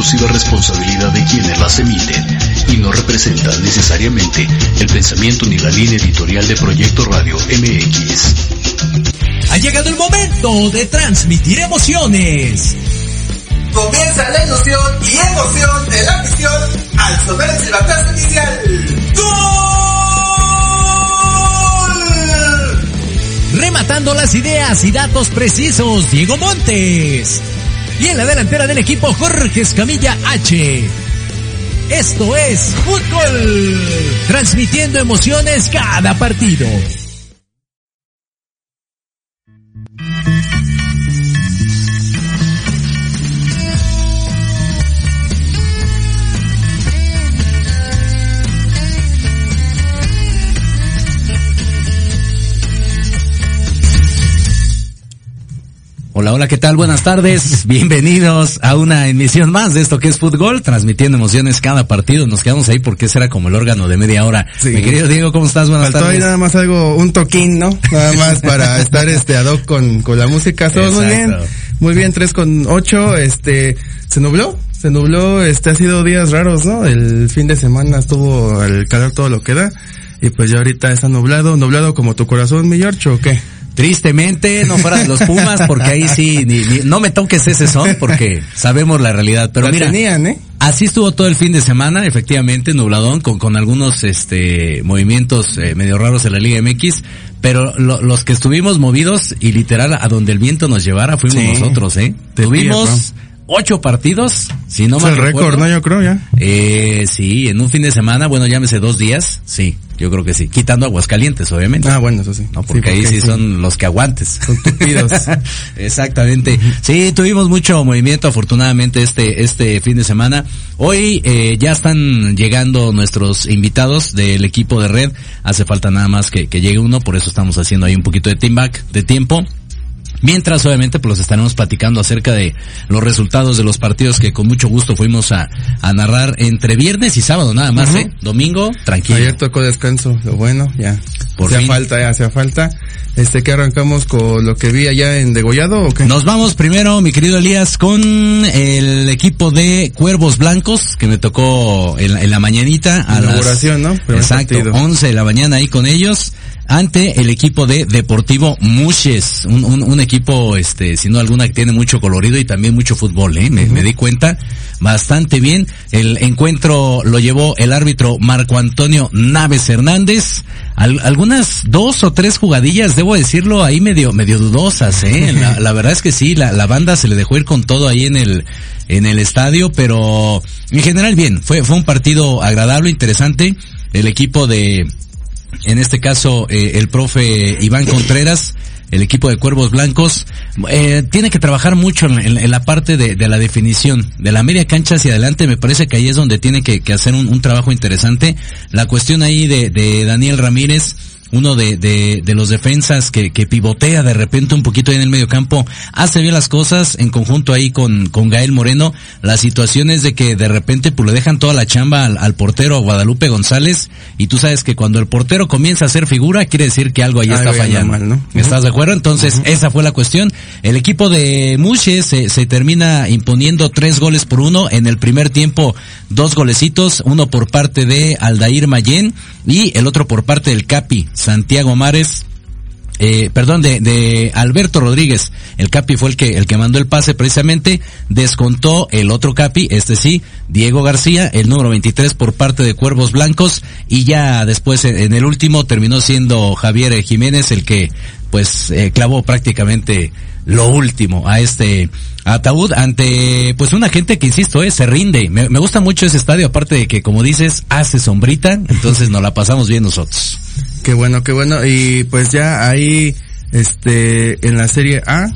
Exclusiva responsabilidad de quienes las emiten y no representan necesariamente el pensamiento ni la línea editorial de Proyecto Radio MX. Ha llegado el momento de transmitir emociones. Comienza la ilusión y emoción de la misión al sonar el silbatazo inicial. ¡Gol! Rematando las ideas y datos precisos, Diego Montes. Y en la delantera del equipo, Jorge Escamilla H. Esto es Fútbol. Transmitiendo emociones cada partido. Hola, hola, ¿qué tal? Buenas tardes. Bienvenidos a una emisión más de esto que es fútbol, transmitiendo emociones cada partido. Nos quedamos ahí porque ese era como el órgano de media hora. Sí. Mi querido Diego, ¿cómo estás? Buenas Faltó tardes. ahí nada más algo, un toquín, ¿no? Nada más para estar este ad hoc con, con la música. Todo muy bien. Muy bien, tres con ocho, este, se nubló, se nubló, este, ha sido días raros, ¿no? El fin de semana estuvo el calor todo lo que da. Y pues ya ahorita está nublado, nublado como tu corazón, mi George, ¿o qué? Tristemente, no fuera de los Pumas, porque ahí sí, ni, ni, no me toques ese son, porque sabemos la realidad. Pero la mira, tenían, ¿eh? así estuvo todo el fin de semana, efectivamente, nubladón, con, con algunos este movimientos eh, medio raros en la Liga MX, pero lo, los que estuvimos movidos y literal a donde el viento nos llevara fuimos sí, nosotros, ¿eh? Tuvimos ocho partidos, si no es mal el récord, ¿no? Yo creo ya. Eh, sí, en un fin de semana, bueno, llámese dos días, sí, yo creo que sí. Quitando Aguascalientes, obviamente. Ah, bueno, eso sí. No, porque, sí, porque ahí sí, sí, son los que aguantes. Son tupidos. Exactamente. Sí, tuvimos mucho movimiento afortunadamente este, este fin de semana. Hoy, eh, ya están llegando nuestros invitados del equipo de red. Hace falta nada más que, que llegue uno, por eso estamos haciendo ahí un poquito de team back de tiempo. Mientras, obviamente, pues los estaremos platicando acerca de los resultados de los partidos que con mucho gusto fuimos a, a narrar entre viernes y sábado, nada más. ¿eh? Domingo, tranquilo. Ayer tocó descanso, lo bueno, ya. Por hacía falta, ya hacía falta. Este, que arrancamos con lo que vi allá en Degollado o qué? Nos vamos primero, mi querido Elías, con el equipo de Cuervos Blancos, que me tocó en, en la mañanita. A Inauguración, las, ¿no? Primer exacto, partido. 11 de la mañana ahí con ellos ante el equipo de Deportivo Muches, un, un, un, equipo, este, sin duda alguna que tiene mucho colorido y también mucho fútbol, ¿eh? me, uh -huh. me, di cuenta bastante bien. El encuentro lo llevó el árbitro Marco Antonio Naves Hernández. Al, algunas dos o tres jugadillas, debo decirlo, ahí medio, medio dudosas, ¿eh? La, la verdad es que sí, la, la banda se le dejó ir con todo ahí en el, en el estadio, pero en general bien, fue, fue un partido agradable, interesante. El equipo de, en este caso eh, el profe Iván Contreras, el equipo de Cuervos Blancos, eh, tiene que trabajar mucho en, la parte de, la definición, de la media cancha hacia adelante, me parece que ahí es donde tiene que, hacer un, trabajo interesante. La cuestión ahí de Daniel Ramírez, uno de, de, de, los defensas que, que pivotea de repente un poquito ahí en el medio campo, hace bien las cosas en conjunto ahí con, con Gael Moreno. La situación es de que de repente pues le dejan toda la chamba al, al portero Guadalupe González y tú sabes que cuando el portero comienza a hacer figura quiere decir que algo ahí está fallando. Mal, ¿no? ¿Estás de acuerdo? Entonces uh -huh. esa fue la cuestión. El equipo de Muche se, se termina imponiendo tres goles por uno en el primer tiempo, dos golecitos, uno por parte de Aldair Mayen y el otro por parte del Capi Santiago Mares. Eh, perdón, de, de, Alberto Rodríguez. El Capi fue el que, el que mandó el pase precisamente. Descontó el otro Capi, este sí, Diego García, el número 23 por parte de Cuervos Blancos. Y ya después en el último terminó siendo Javier Jiménez el que pues eh, clavó prácticamente lo último a este ataúd ante pues una gente que insisto eh, se rinde me, me, gusta mucho ese estadio aparte de que como dices hace sombrita entonces nos la pasamos bien nosotros qué bueno qué bueno. Y pues ya ahí este en la serie A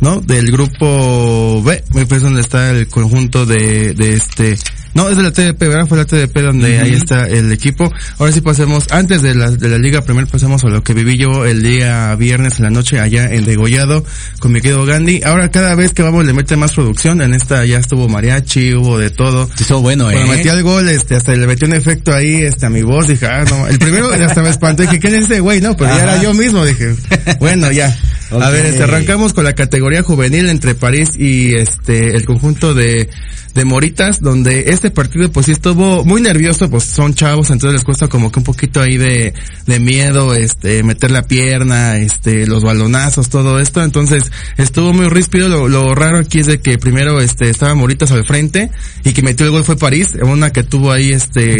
no del grupo B parece donde está el conjunto de de este no, es de la TDP, ¿verdad? Fue la TDP donde uh -huh. ahí está el equipo. Ahora sí pasemos, antes de la, de la liga primero pasemos a lo que viví yo el día viernes en la noche allá en Degollado con mi querido Gandhi. Ahora cada vez que vamos le mete más producción, en esta ya estuvo mariachi, hubo de todo. Estuvo bueno, eh. Cuando metí al gol, este, hasta le metió un efecto ahí, este, a mi voz, dije, ah, no, el primero hasta me espantó, dije, ¿quién es ese güey? No, pero ya era yo mismo, dije, bueno, ya. A ver, este, arrancamos con la categoría juvenil entre París y este el conjunto de, de Moritas, donde este partido pues sí estuvo muy nervioso, pues son chavos, entonces les cuesta como que un poquito ahí de, de miedo, este, meter la pierna, este, los balonazos, todo esto, entonces estuvo muy ríspido, lo, lo raro aquí es de que primero este estaba Moritas al frente y que metió el gol fue París, una que tuvo ahí este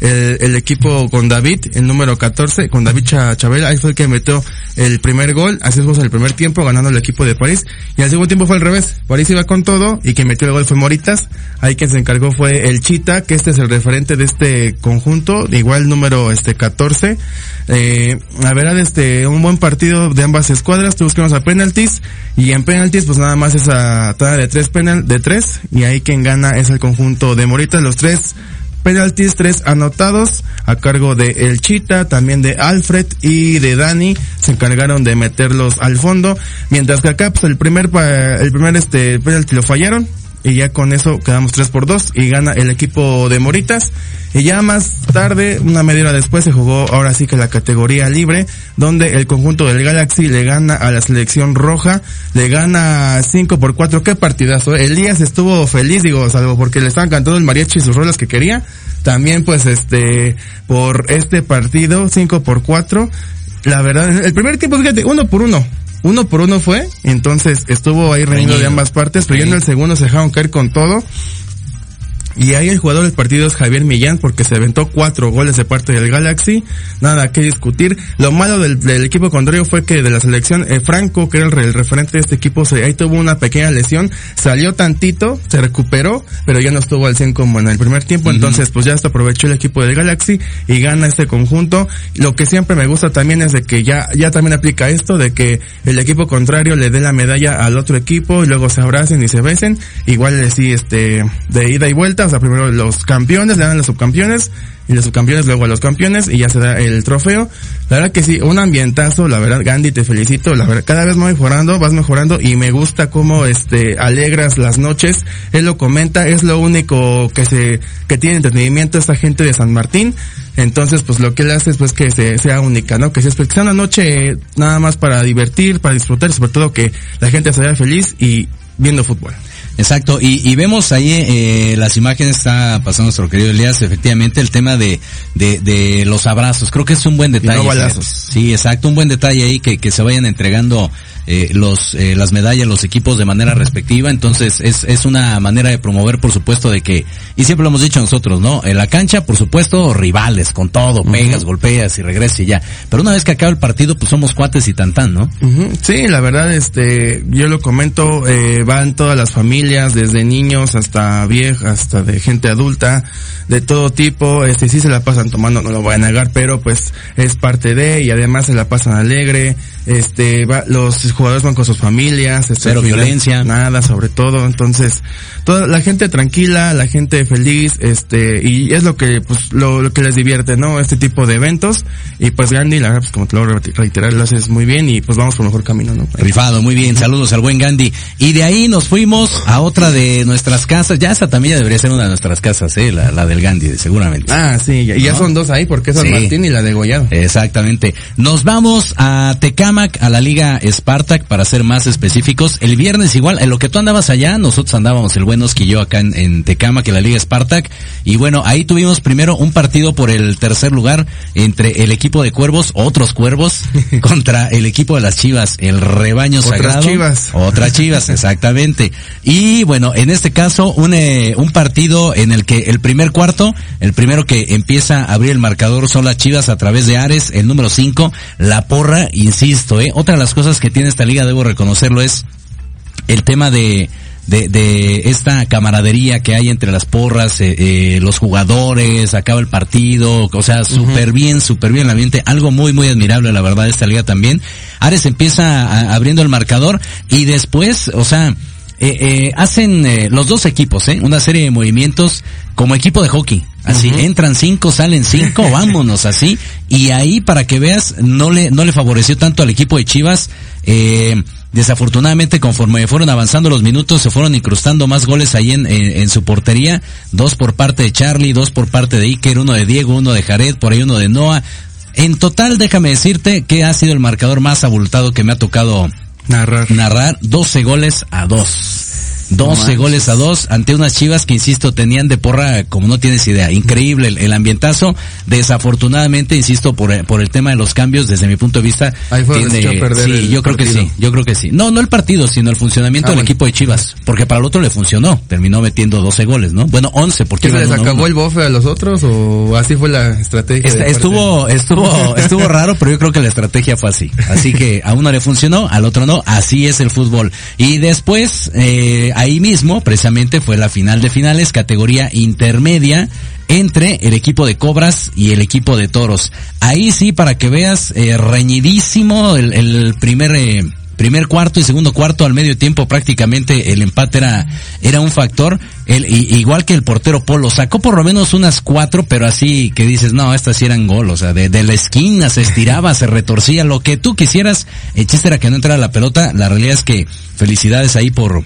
el, el equipo con David, el número 14, con David Chabela, ahí fue el que metió el primer gol, así es el primer tiempo ganando el equipo de París y al segundo tiempo fue al revés, París iba con todo y quien metió el gol fue Moritas, ahí quien se encargó fue el Chita, que este es el referente de este conjunto, igual número este 14, eh, la verdad este un buen partido de ambas escuadras, buscamos a penaltis y en penaltis pues nada más esa tada de tres penal de tres y ahí quien gana es el conjunto de Moritas, los tres penaltis, tres anotados a cargo de El Chita, también de Alfred y de Dani, se encargaron de meterlos al fondo, mientras que acá pues el primer el primer este penalti lo fallaron y ya con eso quedamos 3 por 2 y gana el equipo de Moritas. Y ya más tarde, una media hora después, se jugó ahora sí que la categoría libre, donde el conjunto del Galaxy le gana a la selección roja, le gana 5 por 4. Qué partidazo. ¿eh? Elías estuvo feliz, digo, salvo porque le estaban cantando el mariachi y sus rolas que quería. También pues este, por este partido, 5 por 4. La verdad, el primer tiempo, fíjate, uno por uno uno por uno fue, entonces estuvo ahí reñido de ambas partes, pero ya en el segundo se dejaron caer con todo. Y ahí el jugador del partido es Javier Millán porque se aventó cuatro goles de parte del Galaxy. Nada que discutir. Lo malo del, equipo contrario fue que de la selección, eh, Franco, que era el, referente de este equipo, se, ahí tuvo una pequeña lesión. Salió tantito, se recuperó, pero ya no estuvo al 100 como en el primer tiempo. Entonces, pues ya hasta aprovechó el equipo del Galaxy y gana este conjunto. Lo que siempre me gusta también es de que ya, ya también aplica esto de que el equipo contrario le dé la medalla al otro equipo y luego se abracen y se besen. Igual sí, este, de ida y vuelta o sea, primero los campeones, le dan a los subcampeones, y los subcampeones luego a los campeones, y ya se da el trofeo. La verdad que sí, un ambientazo, la verdad, Gandhi, te felicito, la verdad, cada vez vas mejorando, vas mejorando, y me gusta cómo, este, alegras las noches, él lo comenta, es lo único que se, que tiene entretenimiento esta gente de San Martín, entonces, pues lo que él hace es pues que se, sea única, ¿no? Que sea una noche nada más para divertir, para disfrutar, sobre todo que la gente se vea feliz y viendo fútbol. Exacto, y, y vemos ahí eh, las imágenes, está pasando nuestro querido Elías, efectivamente el tema de, de, de los abrazos, creo que es un buen detalle. Sí, exacto, un buen detalle ahí que, que se vayan entregando eh, los eh, las medallas, los equipos de manera respectiva, entonces es, es una manera de promover, por supuesto, de que, y siempre lo hemos dicho nosotros, ¿no? En la cancha, por supuesto, rivales, con todo, pegas, golpeas y regresas y ya, pero una vez que acaba el partido, pues somos cuates y tan ¿no? Sí, la verdad, este, yo lo comento, eh, van todas las familias, desde niños hasta viejas, hasta de gente adulta, de todo tipo, este, sí se la pasan tomando, no lo voy a negar, pero pues es parte de, y además se la pasan alegre, este, va, los jugadores van con sus familias, este, cero violencia, nada, sobre todo, entonces, toda la gente tranquila, la gente feliz, este, y es lo que, pues, lo, lo que les divierte, ¿no? Este tipo de eventos, y pues Gandhi, la verdad, pues como te lo reiterar, lo haces muy bien, y pues vamos por mejor camino, ¿no? Rifado, muy bien, saludos al buen Gandhi, y de ahí nos fuimos a otra de nuestras casas, ya esa también ya debería ser una de nuestras casas, eh, la, la del Gandhi, seguramente. Ah, sí, y ya son dos ahí, porque es San Martín y la de Goyado. Exactamente. Nos vamos a Tecamac, a la Liga Para ser más específicos. El viernes igual, en lo que tú andabas allá, nosotros andábamos el buenos que yo acá en, en Tecamac, en la Liga Spartak. Y bueno, ahí tuvimos primero un partido por el tercer lugar entre el equipo de cuervos, otros cuervos, contra el equipo de las chivas, el rebaño Otras sagrado. chivas. Otras chivas, exactamente. Y bueno, en este caso, un, eh, un partido en el que el primer cuarto, el primero que empieza a abrir el marcador son las chivas a través de Ares, el número 5, la porra, insisto, eh. Otra de las cosas que tiene esta liga, debo reconocerlo, es el tema de, de, de esta camaradería que hay entre las porras, eh, eh, los jugadores, acaba el partido, o sea, súper bien, súper bien el ambiente, algo muy, muy admirable, la verdad, esta liga también. Ares empieza a- abriendo el marcador y después, o sea, eh, eh, hacen eh, los dos equipos, ¿eh? Una serie de movimientos como equipo de hockey. Así, entran cinco, salen cinco, vámonos así. Y ahí, para que veas, no le, no le favoreció tanto al equipo de Chivas. Eh, desafortunadamente, conforme fueron avanzando los minutos, se fueron incrustando más goles ahí en, en, en su portería. Dos por parte de Charlie, dos por parte de Iker, uno de Diego, uno de Jared, por ahí uno de Noah. En total, déjame decirte que ha sido el marcador más abultado que me ha tocado Narrar. narrar 12 goles a 2. 12 goles a 2 ante unas chivas que, insisto, tenían de porra como no tienes idea. Increíble el, el ambientazo. Desafortunadamente, insisto, por, el- por el tema de los cambios, desde mi punto de vista, Ahí fue a perder sí, yo creo que sí, yo creo que sí. No, no el partido, sino el funcionamiento Ah, del bueno. equipo de Chivas. Porque para el otro le funcionó. Terminó metiendo 12 goles, ¿no? Bueno, 11, porque ¿Qué se les uno acabó uno. el bofe a los otros o así fue la estrategia? Parte? estuvo, estuvo, estuvo raro, pero yo creo que la estrategia fue así. Así que a uno le funcionó, al otro no. Así es el fútbol. Y después, eh, ahí mismo, precisamente fue la final de finales, categoría intermedia entre el equipo de Cobras y el equipo de Toros. Ahí sí, para que veas, eh, reñidísimo el, el primer, eh, primer cuarto y segundo cuarto al medio tiempo prácticamente el empate era, era un factor. El, igual que el portero Polo, sacó por lo menos unas cuatro, pero así que dices, no, estas sí eran gol, o sea, de, de la esquina se estiraba, se retorcía, lo que tú quisieras, el chiste era que no entrara la pelota, la realidad es que felicidades ahí por,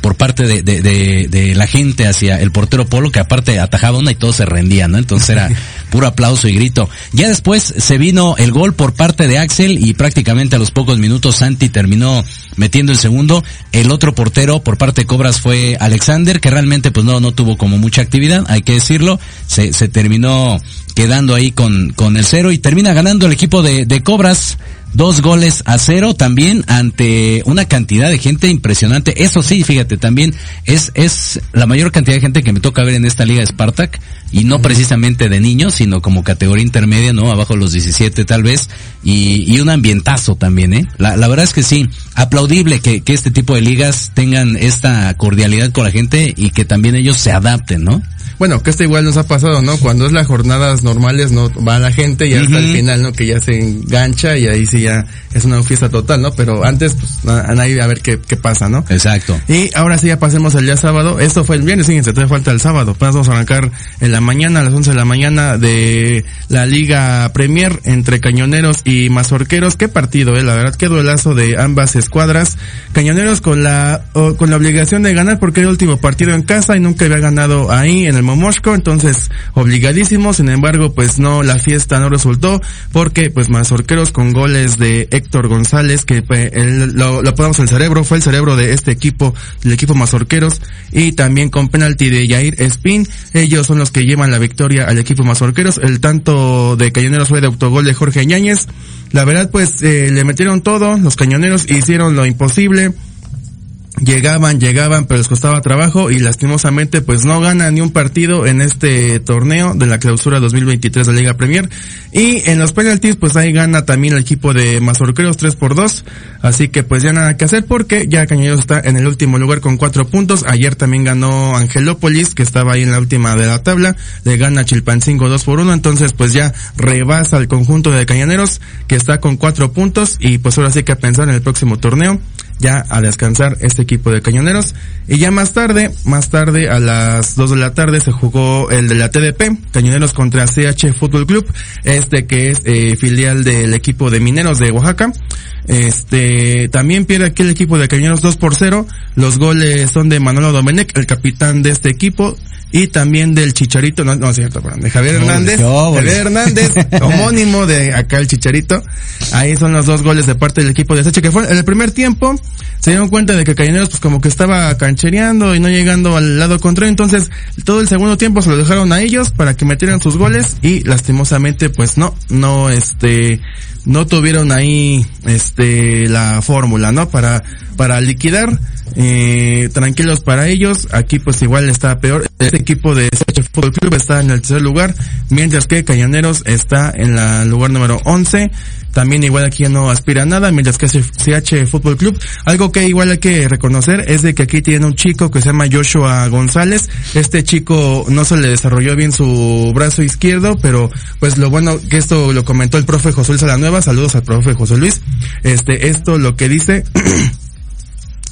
por parte de, de, de, de la gente hacia el portero Polo, que aparte atajaba una y todos se rendían, ¿no? Entonces era puro aplauso y grito. Ya después se vino el gol por parte de Axel y prácticamente a los pocos minutos Santi terminó metiendo el segundo. El otro portero por parte de Cobras fue Alexander, que realmente pues no, no tuvo como mucha actividad, hay que decirlo. Se, se terminó quedando ahí con, con el cero y termina ganando el equipo de, de Cobras. Dos goles a cero también ante una cantidad de gente impresionante. Eso sí, fíjate, también es, es la mayor cantidad de gente que me toca ver en esta liga de Spartak y no precisamente de niños, sino como categoría intermedia, ¿no? Abajo de los 17 tal vez y, y un ambientazo también, ¿eh? La, la verdad es que sí, aplaudible que, que este tipo de ligas tengan esta cordialidad con la gente y que también ellos se adapten, ¿no? Bueno, que esto igual nos ha pasado, ¿no? Cuando es las jornadas normales, no va la gente y hasta el final, ¿no? Que ya se engancha y ahí sí ya es una fiesta total, ¿no? Pero antes, pues, a, a nadie a ver qué, qué pasa, ¿no? Exacto. Y ahora sí ya pasemos al día sábado. Esto fue el viernes, fíjense, todavía falta el sábado. Apenas vamos a arrancar en la mañana, a las 11 de la mañana de la Liga Premier entre Cañoneros y Mazorqueros. Qué partido, eh, la verdad, qué duelazo de ambas escuadras. Cañoneros con la, con la obligación de ganar porque era el último partido en casa y nunca había ganado ahí en el Momoshko, entonces obligadísimo. Sin embargo, pues no, la fiesta no resultó porque pues Mazorqueros con goles de Héctor González, que pues, él, lo, lo ponemos el cerebro, fue el cerebro de este equipo, del equipo Mazorqueros, y también con penalti de Yair Espín, ellos son los que llevan la victoria al equipo Mazorqueros, el tanto de Cañoneros fue de autogol de Jorge Ñáñez, la verdad pues eh, le metieron todo, los cañoneros hicieron lo imposible, llegaban, llegaban, pero les costaba trabajo y lastimosamente pues no ganan ni un partido en este torneo de la clausura 2023 de Liga Premier. Y en los penaltis pues ahí gana también el equipo de Mazorqueros 3 por 2. Así que pues ya nada que hacer porque ya Cañoneros está en el último lugar con 4 puntos. Ayer también ganó Angelópolis que estaba ahí en la última de la tabla. Le gana Chilpancingo 2 por 1. Entonces pues ya rebasa el conjunto de Cañoneros que está con 4 puntos y pues ahora sí que a pensar en el próximo torneo ya a descansar este equipo de cañoneros. Y ya más tarde, más tarde a las 2 de la tarde se jugó el de la TDP, Cañoneros contra CH Fútbol Club, este que es eh, filial del equipo de Mineros de Oaxaca. Este, también pierde aquí el equipo de Cañoneros 2 por 0. Los goles son de Manolo Domenech, el capitán de este equipo. Y también del Chicharito, no, no es cierto, perdón, de Javier Hernández. Javier Hernández, homónimo de acá el Chicharito. Ahí son los dos goles de parte del equipo de Sache, que fue en el primer tiempo, se dieron cuenta de que Cañoneros pues como que estaba canchereando y no llegando al lado contrario, entonces todo el segundo tiempo se lo dejaron a ellos para que metieran sus goles y lastimosamente pues no, no este, no tuvieron ahí este la fórmula, ¿no? Para, para liquidar, eh, tranquilos para ellos, aquí pues igual está peor, este equipo de CH Fútbol Club está en el tercer lugar, mientras que Cañoneros está en la lugar número 11, también igual aquí no aspira a nada, mientras que CH Fútbol Club, algo que igual hay que reconocer es de que aquí tiene un chico que se llama Joshua González, este chico no se le desarrolló bien su brazo izquierdo, pero pues lo bueno que esto lo comentó el profe José Luis Salanueva, saludos al profe José Luis, este, esto lo que dice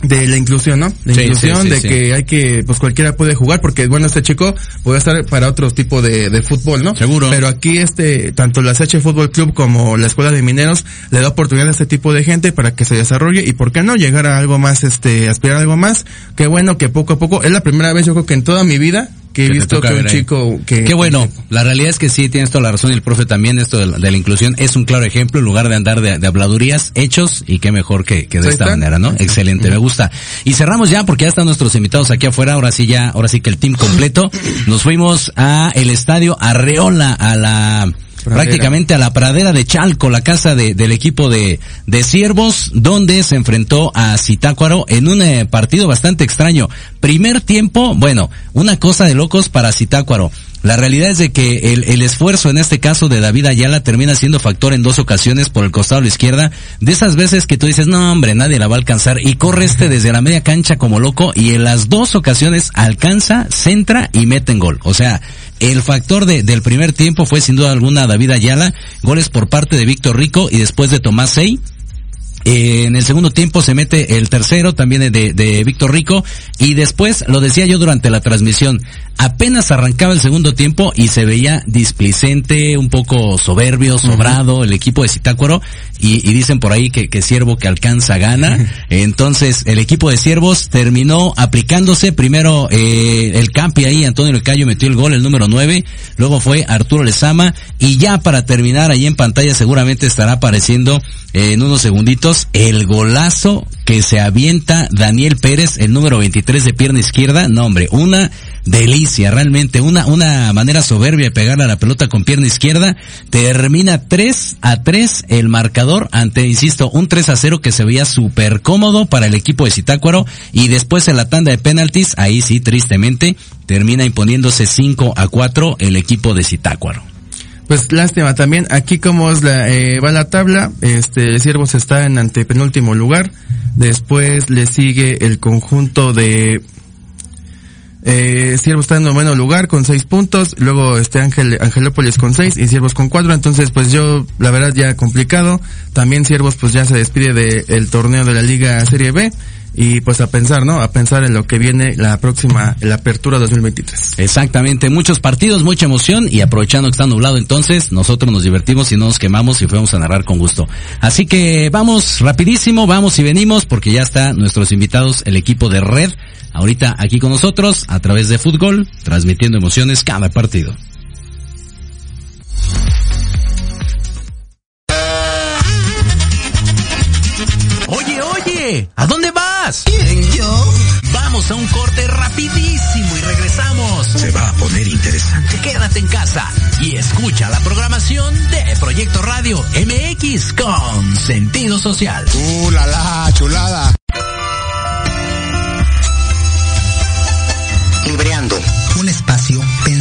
de la inclusión, ¿no? La Sí, inclusión, sí, sí, de que hay que, pues cualquiera puede jugar, porque bueno, este chico puede estar para otro tipo de, de fútbol, ¿no? Seguro. Pero aquí este, tanto la CH Fútbol Club como la Escuela de Mineros le da oportunidad a este tipo de gente para que se desarrolle y por qué no llegar a algo más, este, aspirar a algo más. Qué bueno que poco a poco, es la primera vez yo creo que en toda mi vida que he visto que un chico que... Qué bueno, la realidad es que sí, tienes toda la razón y el profe también, esto de la, inclusión es un claro ejemplo, en lugar de andar de, habladurías, hechos y qué mejor que, que de esta manera, ¿no? Excelente, me gusta. Y cerramos ya porque ya están nuestros invitados aquí afuera, ahora sí ya, ahora sí que el team completo. Nos fuimos a el estadio Arreola, a la prácticamente a la pradera de Chalco, la casa de, del equipo de, de Ciervos, donde se enfrentó a Zitácuaro en un eh, partido bastante extraño. Primer tiempo, bueno, una cosa de locos para Zitácuaro. La realidad es de que el, el, esfuerzo en este caso de David Ayala termina siendo factor en dos ocasiones por el costado de la izquierda. De esas veces que tú dices, no hombre, nadie la va a alcanzar. Y corre este desde la media cancha como loco y en las dos ocasiones alcanza, centra y mete en gol. O sea, el factor de, del primer tiempo fue sin duda alguna David Ayala, goles por parte de Víctor Rico y después de Tomás Sey. Eh, en el segundo tiempo se mete el tercero, también de, de Víctor Rico, y después, lo decía yo durante la transmisión, apenas arrancaba el segundo tiempo y se veía displicente, un poco soberbio, sobrado el equipo de Citácuaro y, dicen por ahí que, que Siervo que alcanza gana. Entonces el equipo de Siervos terminó aplicándose. Primero eh, el campi ahí, Antonio Lecayo metió el gol, el número 9, luego fue Arturo Lezama. Y ya para terminar ahí en pantalla seguramente estará apareciendo eh, en unos segunditos el golazo que se avienta Daniel Pérez, el número 23 de pierna izquierda. No hombre, una delicia, realmente una, una manera soberbia de pegar a la pelota con pierna izquierda. Termina 3 a 3 el marcador ante, insisto, un 3 a 0 que se veía súper cómodo para el equipo de Zitácuaro y después en la tanda de penaltis, ahí sí, tristemente, termina imponiéndose 5 a 4 el equipo de Zitácuaro. Pues lástima también, aquí como es la, eh, va la tabla, este, Siervos está en antepenúltimo lugar, después le sigue el conjunto de eh, Siervos está en noveno lugar con seis puntos, luego este Ángel, Angelópolis con seis y Siervos con cuatro, entonces pues yo, la verdad ya complicado, también Siervos pues ya se despide del torneo de la Liga Serie B, y pues a pensar, ¿no? A pensar en lo que viene la próxima, la apertura 2023. Exactamente, muchos partidos, mucha emoción y aprovechando que está nublado entonces, nosotros nos divertimos y no nos quemamos y fuimos a narrar con gusto. Así que vamos rapidísimo, vamos y venimos porque ya está nuestros invitados, el equipo de Red, ahorita aquí con nosotros a través de fútbol, transmitiendo emociones cada partido. Oye, oye, ¿a dónde vas? ¿Quién, yo? Vamos a un corte rapidísimo y regresamos. Se va a poner interesante. Quédate en casa y escucha la programación de Proyecto Radio MX con sentido social. ¡Uh, la, la chulada! Libreando,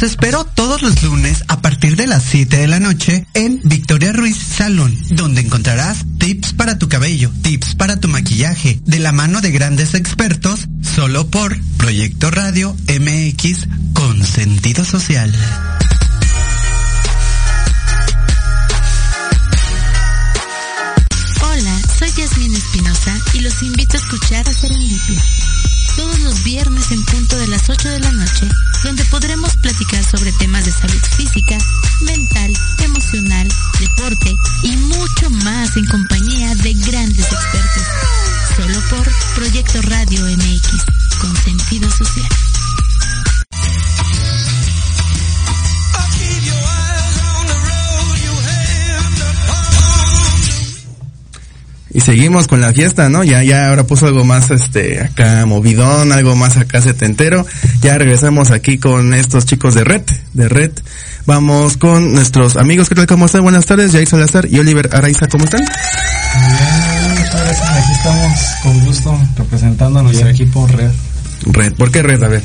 Los espero todos los lunes a partir de las 7 de la noche en Victoria Ruiz Salón, donde encontrarás tips para tu cabello, tips para tu maquillaje, de la mano de grandes expertos, solo por Proyecto Radio MX con sentido social. Hola, soy Yasmin Espinosa y los invito a escuchar a Serendipia todos los viernes en punto de las 8 de la noche, donde podremos platicar sobre temas de salud física, mental, emocional, deporte y mucho más en compañía de grandes expertos. Solo por Proyecto Radio MX, con sentido social. Y seguimos con la fiesta, ¿no? Ya, ya ahora puso algo más, este, acá movidón, algo más acá setentero. Ya regresamos aquí con estos chicos de Red, de Red. Vamos con nuestros amigos, ¿qué tal? ¿Cómo están? Buenas tardes, Jay Salazar y Oliver Araiza, ¿cómo están? Muy bien, muchas gracias. Aquí estamos con gusto representando a nuestro equipo Red. Red, ¿por qué Red? A ver.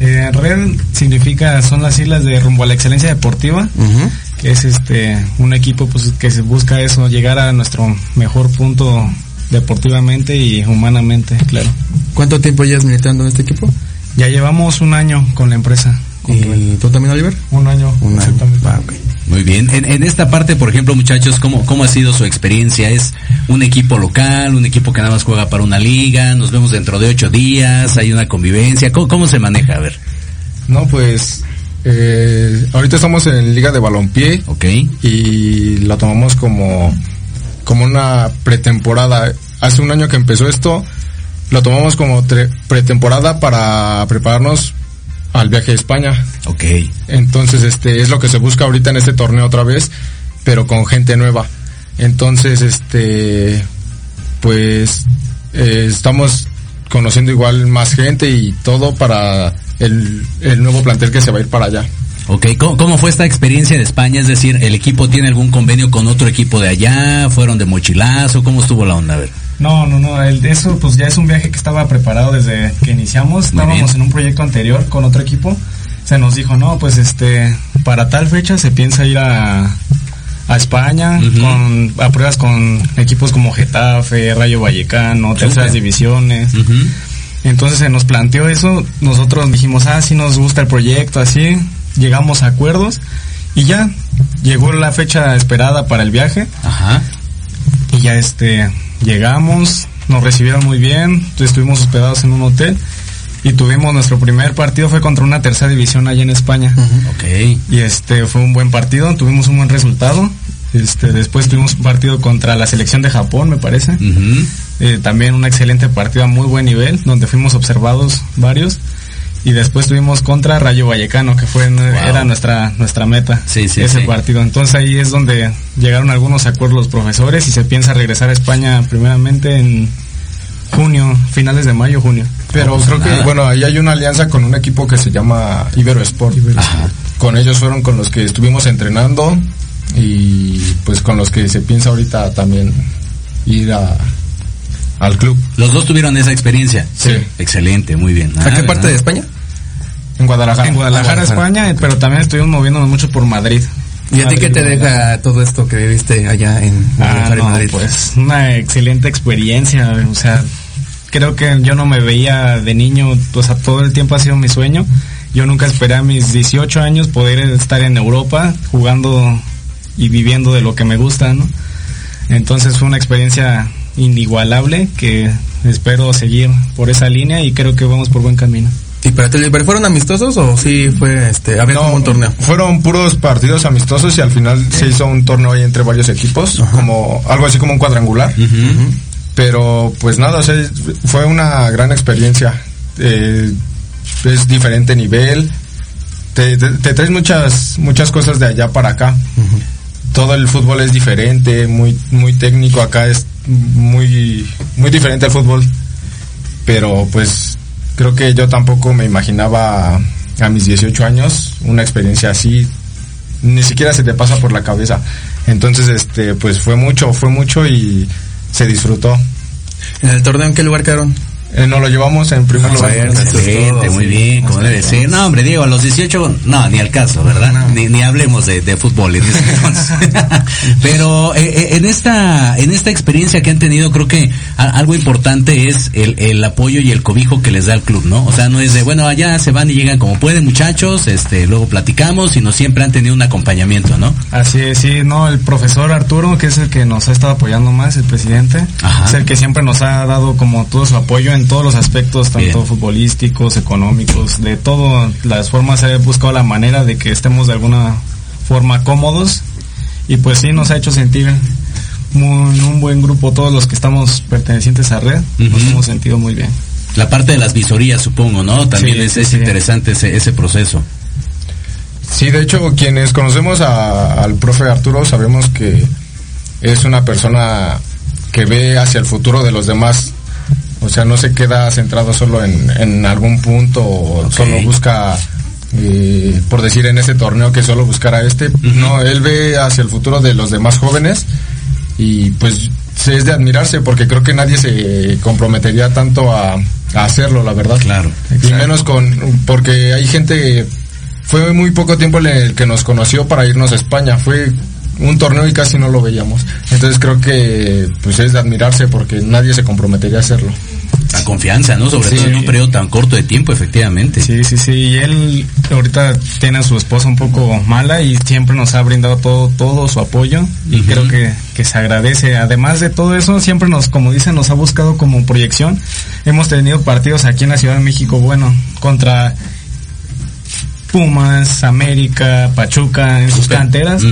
Eh, Red significa, son las siglas de rumbo a la excelencia deportiva, Ujú. Que es este un equipo pues que se busca eso, llegar a nuestro mejor punto deportivamente y humanamente, claro. ¿Cuánto tiempo llevas militando en este equipo? Ya llevamos un año con la empresa. con. ¿Y tú también, Oliver? Un año, Un año. ok. Muy bien. En, en esta parte, por ejemplo, muchachos, ¿cómo, ¿cómo ha sido su experiencia? ¿Es un equipo local, un equipo que nada más juega para una liga? ¿Nos vemos dentro de ocho días? ¿Hay una convivencia? ¿Cómo, cómo se maneja? A ver. No, pues eh, ahorita estamos en Liga de Balompié Ok. y la tomamos como, como una pretemporada. Hace un año que empezó esto, lo tomamos como tre- pretemporada para prepararnos al viaje a España. Ok. Entonces, este es lo que se busca ahorita en este torneo otra vez, pero con gente nueva. Entonces, este, pues eh, estamos conociendo igual más gente y todo para el, el nuevo plantel que se va a ir para allá. Ok, ¿Cómo, cómo fue esta experiencia de España? Es decir, ¿el equipo tiene algún convenio con otro equipo de allá? ¿Fueron de mochilazo? ¿Cómo estuvo la onda? A ver. No, no, no, el, eso pues ya es un viaje que estaba preparado desde que iniciamos, Muy estábamos bien. en un proyecto anterior con otro equipo, se nos dijo, no, pues este, para tal fecha se piensa ir a, a España, con, a pruebas con equipos como Getafe, Rayo Vallecano, terceras divisiones. Entonces se nos planteó eso, nosotros dijimos, ah, sí nos gusta el proyecto, así, llegamos a acuerdos y ya, llegó la fecha esperada para el viaje, Ajá. y ya este, llegamos, nos recibieron muy bien, estuvimos hospedados en un hotel y tuvimos nuestro primer partido fue contra una tercera división allá en España. Y este fue un buen partido, tuvimos un buen resultado. Este, después tuvimos un partido contra la selección de Japón, me parece. Eh, también un excelente partido a muy buen nivel, donde fuimos observados varios. Y después tuvimos contra Rayo Vallecano, que fue era nuestra nuestra meta Sí, sí, ese sí. partido. Entonces ahí es donde llegaron algunos acuerdos los profesores y se piensa regresar a España primeramente en junio, finales de mayo, junio. Pero creo que, bueno, ahí hay una alianza con un equipo que se llama Ibero Sport. Con ellos fueron con los que estuvimos entrenando y pues con los que se piensa ahorita también ir a, al club. Los dos tuvieron esa experiencia. Sí. Excelente, muy bien. ¿A qué Ah, parte de España? En Guadalajara. En Guadalajara, España, pero también estuvimos moviéndonos mucho por Madrid. ¿Y a ti qué te deja todo esto que viviste allá en Ah, Guadalajara y no, Madrid? pues una excelente experiencia, o sea, creo que yo no me veía de niño, o sea, todo el tiempo ha sido mi sueño. Yo nunca esperé a mis 18 años poder estar en Europa jugando y viviendo de lo que me gusta, ¿no? Entonces fue una experiencia inigualable que espero seguir por esa línea y creo que vamos por buen camino. ¿Y para ti, Oliver, fueron amistosos o sí fue, este, había No, como un torneo? Fueron puros partidos amistosos y al final se hizo un torneo ahí entre varios equipos, como algo así como un cuadrangular. Pero pues nada, o sea, fue una gran experiencia. Eh, es diferente nivel. Te, te- te traes muchas muchas cosas de allá para acá. Todo el fútbol es diferente, muy muy técnico acá es muy muy diferente al fútbol. Pero pues creo que yo tampoco me imaginaba a mis 18 años una experiencia así. Ni siquiera se te pasa por la cabeza. Entonces, este, pues fue mucho, fue mucho y se disfrutó. ¿En el torneo en qué lugar quedaron? Eh, nos lo llevamos en primer lugar. eso es Excelente, muy bien, como debe ser. No, hombre, Diego, a los 18, no, ni al caso, ¿verdad? Ni, ni hablemos de, de fútbol en ese entonces. Pero eh, eh, en esta en esta experiencia que han tenido, creo que algo importante es el, el apoyo y el cobijo que les da el club, ¿no? O sea, no es de, bueno, allá se van y llegan como pueden, muchachos, este, luego platicamos, sino siempre han tenido un acompañamiento, ¿no? Así es, sí, no, el profesor Arturo, que es el que nos ha estado apoyando más, el presidente, Ajá. es el que siempre nos ha dado como todo su apoyo en todos los aspectos, tanto Bien. futbolísticos, económicos, de todas las formas, he buscado la manera de que estemos de alguna forma cómodos y pues sí, nos ha hecho sentir muy- un buen grupo, todos los que estamos pertenecientes a red, nos hemos sentido muy bien. La parte de las visorías, supongo, ¿no? También Sí, es, es sí. interesante ese, ese proceso. Sí, de hecho, quienes conocemos a- al profe Arturo sabemos que es una persona que ve hacia el futuro de los demás. O sea, no se queda centrado solo en, en algún punto o solo busca, eh, por decir en ese torneo que solo buscara este. No, él ve hacia el futuro de los demás jóvenes y pues se es de admirarse porque creo que nadie se comprometería tanto a, a hacerlo, la verdad. Claro. Y menos con, porque hay gente, fue muy poco tiempo el que nos conoció para irnos a España, fue un torneo y casi no lo veíamos. Entonces creo que pues es de admirarse porque nadie se comprometería a hacerlo. La confianza, ¿no? Sobre Sí. todo en un periodo tan corto de tiempo, efectivamente. Sí, sí, sí. Y él ahorita tiene a su esposa un poco mala y siempre nos ha brindado todo, todo su apoyo y creo que, que se agradece. Además de todo eso, siempre nos, como dicen, nos ha buscado como proyección. Hemos tenido partidos aquí en la Ciudad de México, bueno, contra Pumas, América, Pachuca, en sus canteras.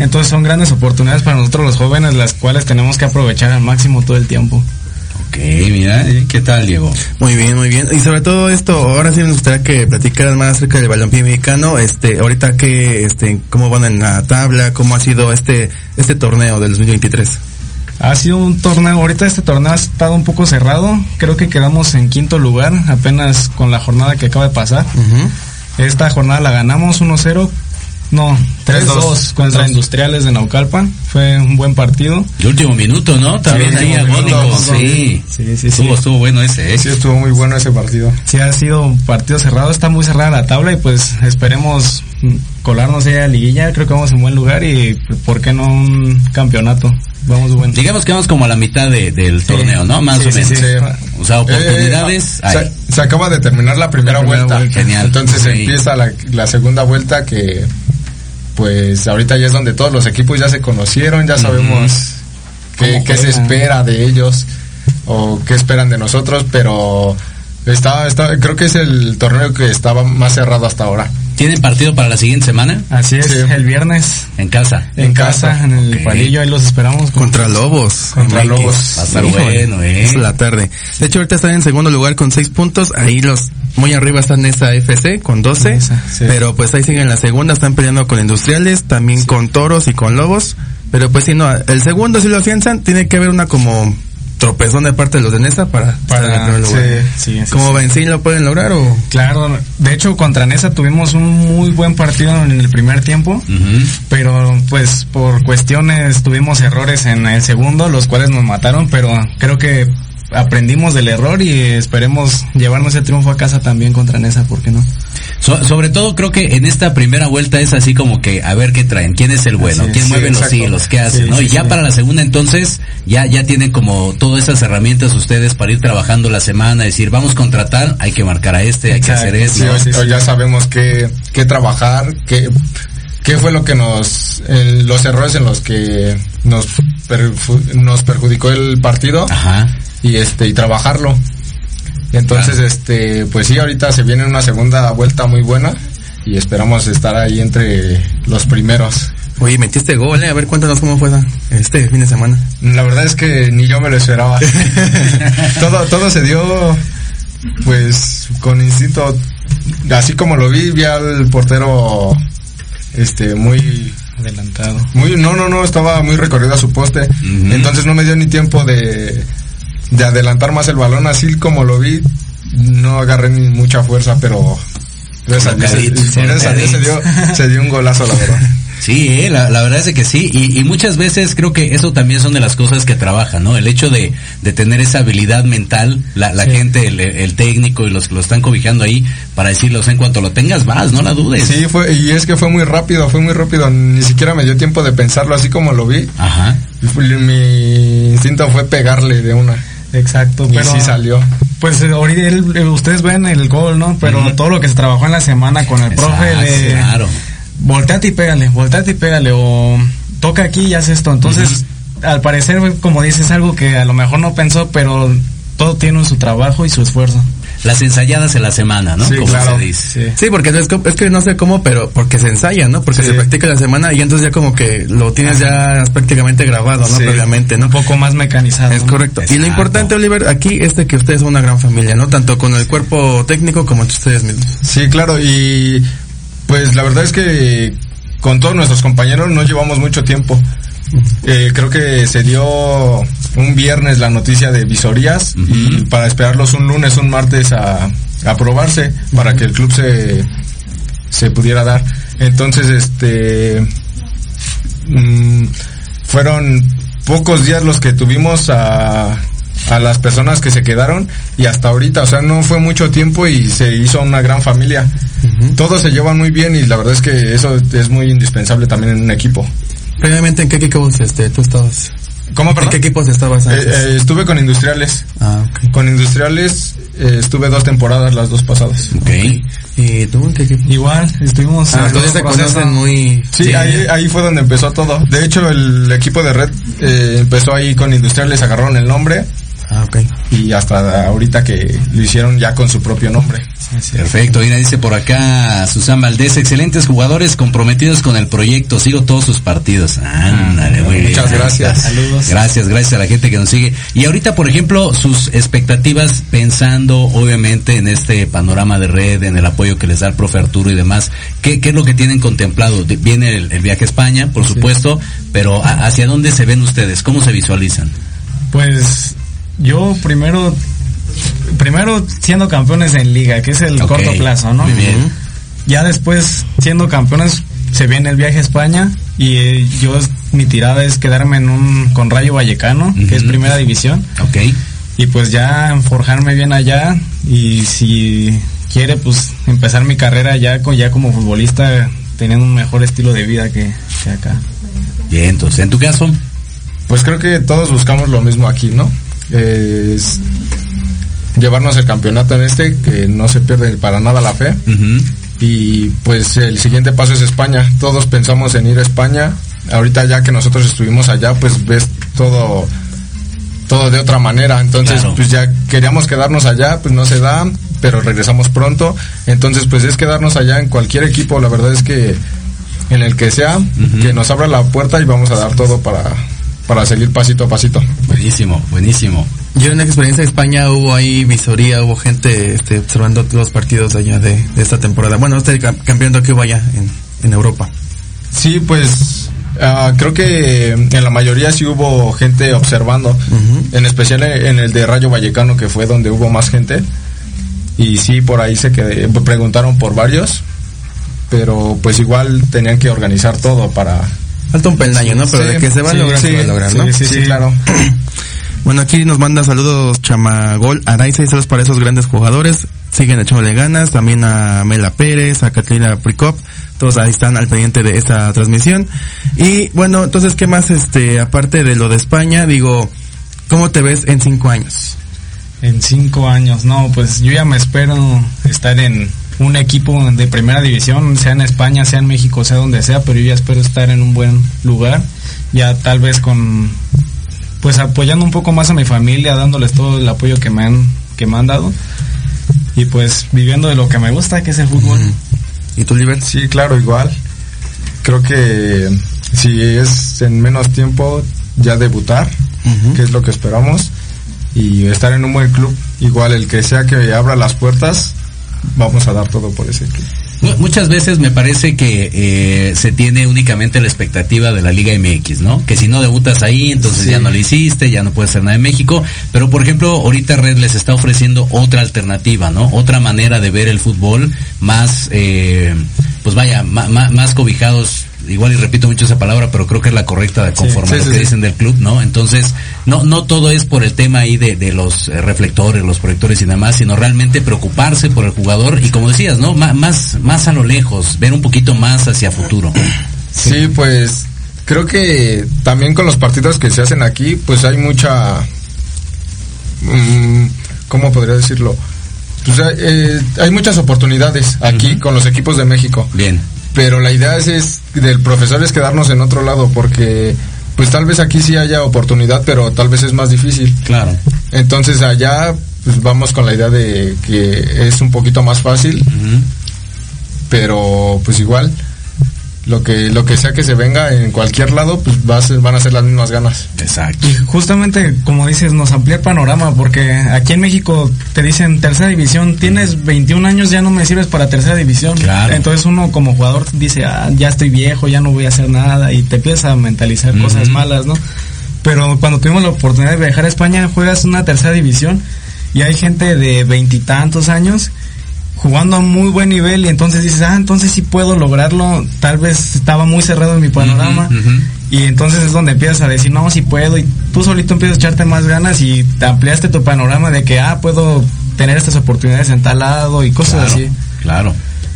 Entonces son grandes oportunidades para nosotros los jóvenes, las cuales tenemos que aprovechar al máximo todo el tiempo. Ok, mira, eh, ¿qué tal, Diego? Muy bien, muy bien. Y sobre todo esto, ahora sí me gustaría que platicaras más acerca del balompié mexicano, este, ahorita que, este, cómo van en la tabla, cómo ha sido este, este torneo del 2023. Ha sido un torneo, ahorita este torneo ha estado un poco cerrado, creo que quedamos en quinto lugar, apenas con la jornada que acaba de pasar. Esta jornada la ganamos 1-0, no, 3-2 contra 3-2. Industriales de Naucalpan, fue un buen partido. El último minuto, ¿no? También Sí, ahí agónico, sí. Sí, sí, sí. Estuvo, estuvo bueno ese, ¿eh? Sí, estuvo muy bueno ese partido. Sí, ha sido un partido cerrado, está muy cerrada la tabla y pues esperemos colarnos ahí a la liguilla, creo que vamos en buen lugar y por qué no un campeonato. Vamos bueno. Digamos que vamos como a la mitad de- del torneo, ¿no? Más Sí, o sí, menos. sí. O sea, oportunidades Eh, hay. se, se acaba de terminar la primera, La primera vuelta. vuelta. Genial. Entonces empieza la, la segunda vuelta que pues ahorita ya es donde todos los equipos ya se conocieron, ya sabemos qué, se espera de ellos o qué esperan de nosotros, pero está, está, creo que es el torneo que estaba más cerrado hasta ahora. ¿Tienen partido para la siguiente semana? Así es, Sí. el viernes En casa. en, En casa, casa. en el palillo, ahí los esperamos. Contra Lobos. Contra. Lobos. Va a estar bueno, ¿eh? Es la tarde. De hecho, ahorita están en segundo lugar con seis puntos. Ahí los, muy arriba están esa FC con 12. Esa, sí. Pero pues ahí siguen en la segunda, están peleando con Industriales, también con Toros y con Lobos. Pero pues si no, el segundo si lo afianzan, tiene que haber una como tropezón de parte de los de Nesa para, Para- estar en el primer lugar. sí, sí, sí, ¿Cómo sí. ven? ¿Sí lo pueden lograr o...? Claro, de hecho contra Nesa tuvimos un muy buen partido en el primer tiempo, pero pues por cuestiones tuvimos errores en el segundo, los cuales nos mataron, pero creo que aprendimos del error y esperemos llevarnos el triunfo a casa también contra Nesa, ¿por qué no? So- sobre todo creo que en esta primera vuelta es así como que a ver qué traen, quién es el bueno, quién sí, mueve los hilos, qué hace, Sí, ¿no? sí, y ya sí. para la segunda entonces ya ya tienen como todas esas herramientas ustedes para ir trabajando la semana, decir, vamos a contratar, hay que marcar a este, hay que hacer esto. Sí, ¿no? hoy- sí, sí. hoy ya sabemos qué, qué trabajar, qué, qué fue lo que nos, en los errores en los que nos, perju- nos perjudicó el partido Ajá. Y este, y trabajarlo. Entonces, Claro. este, pues sí, ahorita se viene una segunda vuelta muy buena y esperamos estar ahí entre los primeros. Oye, metiste gol, ¿eh? A ver, cuéntanos cómo fue este fin de semana. La verdad es que ni yo me lo esperaba. todo, todo se dio, pues, con instinto. Así como lo vi, vi al portero, este, muy, Adelantado. muy, no, no, no, estaba muy recorrido a su poste. Entonces no me dio ni tiempo de, de adelantar más el balón. Así como lo vi, no agarré ni mucha fuerza, pero gracias a Dios, se dio, se dio un golazo, la verdad. Sí, eh, la, la verdad es que sí, y, y muchas veces creo que eso también son de las cosas que trabajan, ¿no? El hecho de, de tener esa habilidad mental, la, la Sí. gente, el, el técnico y los que lo están cobijando ahí, para sea, en cuanto lo tengas, vas, no la dudes. Sí, fue, y es que fue muy rápido, fue muy rápido, ni siquiera me dio tiempo de pensarlo así como lo vi. Ajá. Mi instinto fue pegarle de una. Exacto, Y pero sí salió. pues eh, ahorita el- el- ustedes ven el gol, ¿no? Pero todo lo que se trabajó en la semana con el profe de claro. volteate y pégale, volteate y pégale, o toca aquí y haz esto. Entonces, al parecer, como dices, algo que a lo mejor no pensó, pero todo tiene su trabajo y su esfuerzo. Las ensayadas en la semana, ¿no? Sí, Como claro. se dice. Sí, porque es, que no sé cómo, pero porque se ensaya, ¿no? Porque Sí. se practica la semana y entonces ya como que lo tienes ya prácticamente grabado, ¿no? Sí. Previamente, ¿no? Un poco más mecanizado. Es correcto. Y lo importante, Oliver, aquí es de que ustedes son una gran familia, ¿no? Tanto con el cuerpo técnico como entre ustedes mismos. Sí, claro, y pues la verdad es que con todos nuestros compañeros no llevamos mucho tiempo. Eh, creo que se dio un viernes la noticia de visorías y para esperarlos un lunes, un martes a, a probarse para que el club se, se pudiera dar. Entonces, este, mm, fueron pocos días los que tuvimos a, a las personas que se quedaron y hasta ahorita, o sea, no fue mucho tiempo y se hizo una gran familia. Todos se llevan muy bien y la verdad es que eso es muy indispensable también en un equipo. Previamente, ¿en qué equipos este, tú estabas? ¿Cómo, ¿En qué equipos estabas Eh, antes? eh, estuve con industriales. Ah, ok. Con industriales eh, estuve dos temporadas, las dos pasadas. Ok. ¿Y tú en qué equipo? Igual, estuvimos Ah, en entonces se conocen muy... Sí, Ahí, ahí fue donde empezó todo. De hecho, el equipo de Red eh, empezó ahí con industriales, agarraron el nombre Ah, ok. y hasta ahorita que lo hicieron ya con su propio nombre. Perfecto, mira, dice por acá Susan Valdés, excelentes jugadores comprometidos con el proyecto, sigo todos sus partidos. Ándale, muy bien. Muchas gracias. Saludos. Gracias, gracias a la gente que nos sigue. Y ahorita, por ejemplo, sus expectativas pensando obviamente en este panorama de red, en el apoyo que les da el profe Arturo y demás, ¿qué, qué es lo que tienen contemplado? Viene el, el viaje a España, por supuesto, pero ¿a- ¿hacia dónde se ven ustedes? ¿Cómo se visualizan? Pues yo primero, primero siendo campeones en liga, que es el corto plazo, ¿no? muy bien. Ya después siendo campeones se viene el viaje a España y eh, yo mi tirada es quedarme en un con Rayo Vallecano, que es primera división, Ok. y pues ya forjarme bien allá y si quiere pues empezar mi carrera ya con ya como futbolista teniendo un mejor estilo de vida que, que acá. Bien, entonces, en tu caso, Pues creo que todos buscamos lo mismo aquí, ¿no? Es llevarnos el campeonato en este, que no se pierde para nada la fe. Y pues el siguiente paso es España. Todos pensamos en ir a España. Ahorita ya que nosotros estuvimos allá, pues ves todo todo de otra manera. Entonces, Claro. pues ya queríamos quedarnos allá, pues no se da, pero regresamos pronto. Entonces, pues es quedarnos allá en cualquier equipo. La verdad es que en el que sea, que nos abra la puerta y vamos a dar todo para para seguir pasito a pasito. buenísimo, buenísimo. Yo en la experiencia de España hubo ahí visoría, hubo gente este, observando los partidos allá de, de esta temporada. Bueno, este cam- campeonato que hubo allá en, en Europa. Sí, pues ah, creo que en la mayoría sí hubo gente observando, en especial en el de Rayo Vallecano que fue donde hubo más gente y sí por ahí se quedé, preguntaron por varios, pero pues igual tenían que organizar todo para Falta un peldaño, ¿no? Pero Sí, de que se va a lograr, sí, se va a lograr, ¿no? sí, sí, sí, claro. Bueno, aquí nos manda saludos Chamagol, Araiza y saludos para esos grandes jugadores. Siguen echándole ganas, también a Mela Pérez, a Katrina Prikop, todos ahí están al pendiente de esta transmisión. Y bueno, entonces, ¿qué más, este, aparte de lo de España, digo, ¿cómo te ves en cinco años? En cinco años, no, pues yo ya me espero estar en un equipo de primera división, sea en España, sea en México, sea donde sea, pero yo ya espero estar en un buen lugar, ya tal vez con, pues apoyando un poco más a mi familia, dándoles todo el apoyo que me han, que me han dado, y pues viviendo de lo que me gusta, que es el fútbol. ¿Y tú, Liber? Sí, claro, igual. Creo que si es en menos tiempo ya debutar, que es lo que esperamos, y estar en un buen club, igual el que sea que abra las puertas, vamos a dar todo por ese equipo. Mu- Muchas veces me parece que eh, se tiene únicamente la expectativa de la Liga MX, ¿no? Que si no debutas ahí, entonces Sí. ya no lo hiciste, ya no puedes hacer nada en México. Pero, por ejemplo, ahorita Red les está ofreciendo otra alternativa, ¿no? Otra manera de ver el fútbol más, eh, pues vaya, ma- más cobijados. Igual y repito mucho esa palabra, pero creo que es la correcta conforme sí, a lo sí, que dicen del club, ¿no? Entonces, no, no todo es por el tema ahí de, de los eh, reflectores, los proyectores y demás, sino realmente preocuparse por el jugador y como decías, ¿no? Ma- más, más a lo lejos, ver un poquito más hacia futuro. Sí, pues creo que también con los partidos que se hacen aquí, pues hay mucha... mm, ¿Cómo podría decirlo? Pues hay, eh, hay muchas oportunidades aquí con los equipos de México. Bien. Pero la idea es, es del profesor es quedarnos en otro lado porque pues tal vez aquí sí haya oportunidad, pero tal vez es más difícil. Claro. Entonces allá pues vamos con la idea de que es un poquito más fácil, pero pues igual lo que lo que sea que se venga en cualquier lado, pues va a ser- van a ser las mismas ganas. Exacto. Y justamente, como dices, nos amplía el panorama, porque aquí en México te dicen tercera división, tienes 21 años, ya no me sirves para tercera división. Claro. Entonces uno como jugador dice, ah, ya estoy viejo, ya no voy a hacer nada, y te empiezas a mentalizar cosas malas, ¿no? Pero cuando tuvimos la oportunidad de viajar a España, juegas una tercera división, y hay gente de veintitantos años jugando a muy buen nivel y entonces dices, ah, entonces sí puedo lograrlo, tal vez estaba muy cerrado en mi panorama y entonces es donde empiezas a decir, no, sí puedo y tú solito empiezas a echarte más ganas y te ampliaste tu panorama de que, ah, puedo tener estas oportunidades en tal lado y cosas Claro, así. Claro.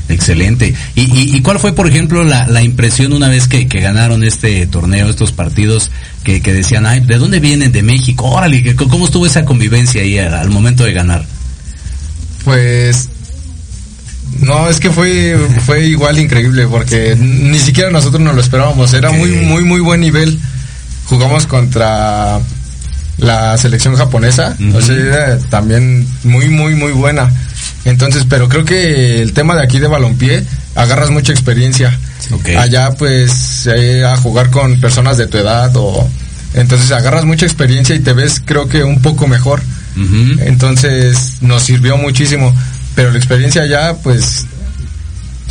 Excelente. ¿Y, y, y cuál fue, por ejemplo, la, la impresión una vez que, que ganaron este torneo, estos partidos, que, que decían, ay, ¿de dónde vienen? De México, órale, que- ¿cómo estuvo esa convivencia ahí al, al momento de ganar? Pues no, es que fue fue igual increíble porque ni siquiera nosotros nos lo esperábamos, era muy muy muy buen nivel. Jugamos contra la selección japonesa, o sea, era también muy muy muy buena. Entonces, pero creo que el tema de aquí de balompié agarras mucha experiencia. Allá pues eh, a jugar con personas de tu edad o entonces agarras mucha experiencia y te ves creo que un poco mejor. Entonces nos sirvió muchísimo, pero la experiencia allá pues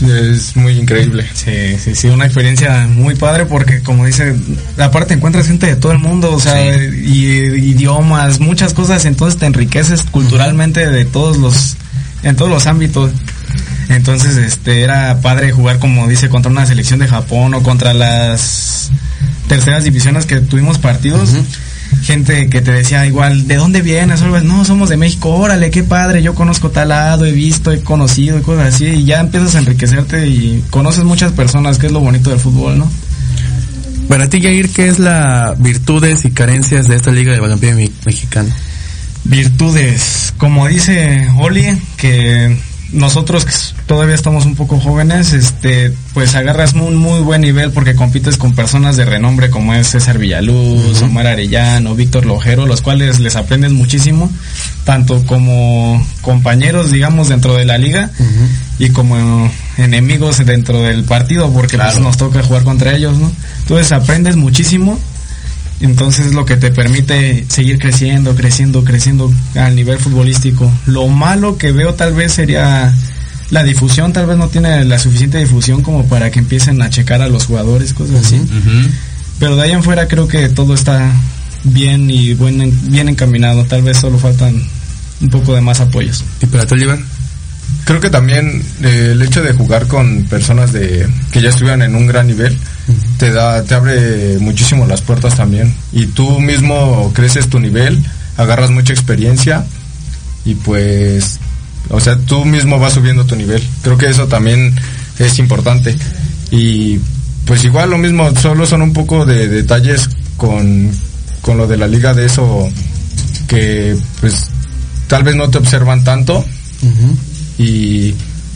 es muy increíble. Sí, sí, sí, una experiencia muy padre porque como dice, aparte encuentras gente de todo el mundo, o sea, y, idiomas, muchas cosas, entonces te enriqueces culturalmente de todos los, en todos los ámbitos. Entonces, este, era padre jugar como dice contra una selección de Japón o contra las terceras divisiones que tuvimos partidos. Gente que te decía igual, ¿de dónde vienes? Algo No, somos de México, órale, qué padre, yo conozco tal lado, he visto, he conocido y cosas así, y ya empiezas a enriquecerte y conoces muchas personas, que es lo bonito del fútbol, ¿no? Para ti, Jair, ¿qué es la virtudes y carencias de esta liga de balompié me- mexicana? Virtudes, como dice Oli, que nosotros que todavía estamos un poco jóvenes, este, pues agarras un muy buen nivel porque compites con personas de renombre como es César Villaluz, Omar Arellano, Víctor Lojero, los cuales les aprendes muchísimo, tanto como compañeros, digamos, dentro de la liga y como enemigos dentro del partido porque pues, nos toca jugar contra ellos, ¿no? Entonces aprendes muchísimo entonces es lo que te permite seguir creciendo, creciendo, creciendo al nivel futbolístico. Lo malo que veo tal vez sería la difusión, tal vez no tiene la suficiente difusión como para que empiecen a checar a los jugadores, cosas así. Pero de ahí en fuera creo que todo está bien y buen, bien encaminado. Tal vez solo faltan un poco de más apoyos. ¿Y para ti, Oliver? Creo que también eh, el hecho de jugar con personas de que ya estuvieran en un gran nivel te da te abre muchísimo las puertas también. Y tú mismo creces tu nivel, agarras mucha experiencia y pues o sea, tú mismo vas subiendo tu nivel. Creo que eso también es importante. Y pues igual lo mismo, solo son un poco de detalles con con lo de la liga de eso que pues tal vez no te observan tanto. Y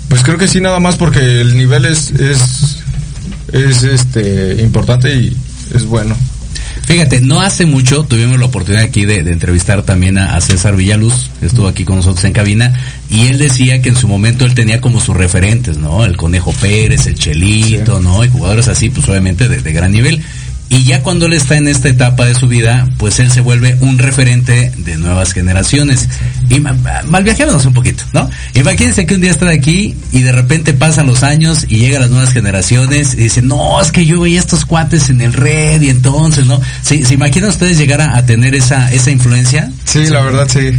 pues creo que sí nada más porque el nivel es es es este importante y es bueno Fíjate, no hace mucho tuvimos la oportunidad aquí de, de entrevistar también a, a César Villaluz, estuvo aquí con nosotros en cabina, y él decía que en su momento él tenía como sus referentes, ¿no? El Conejo Pérez, el Chelito, ¿no? Y jugadores así, pues obviamente de, de gran nivel. Y ya cuando él está en esta etapa de su vida, pues él se vuelve un referente de nuevas generaciones. Y ma- ma- malviajémonos un poquito, ¿no? Imagínense que un día están aquí y de repente pasan los años y llegan las nuevas generaciones y dicen, no, es que yo veía estos cuates en el red y entonces, ¿no? ¿Se, se imaginan ustedes llegar a, a tener esa, esa influencia? sí la verdad sí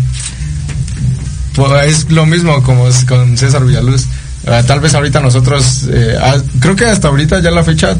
pues es lo mismo como con César Villaluz Ah, tal vez ahorita nosotros eh, ah, creo que hasta ahorita ya la fecha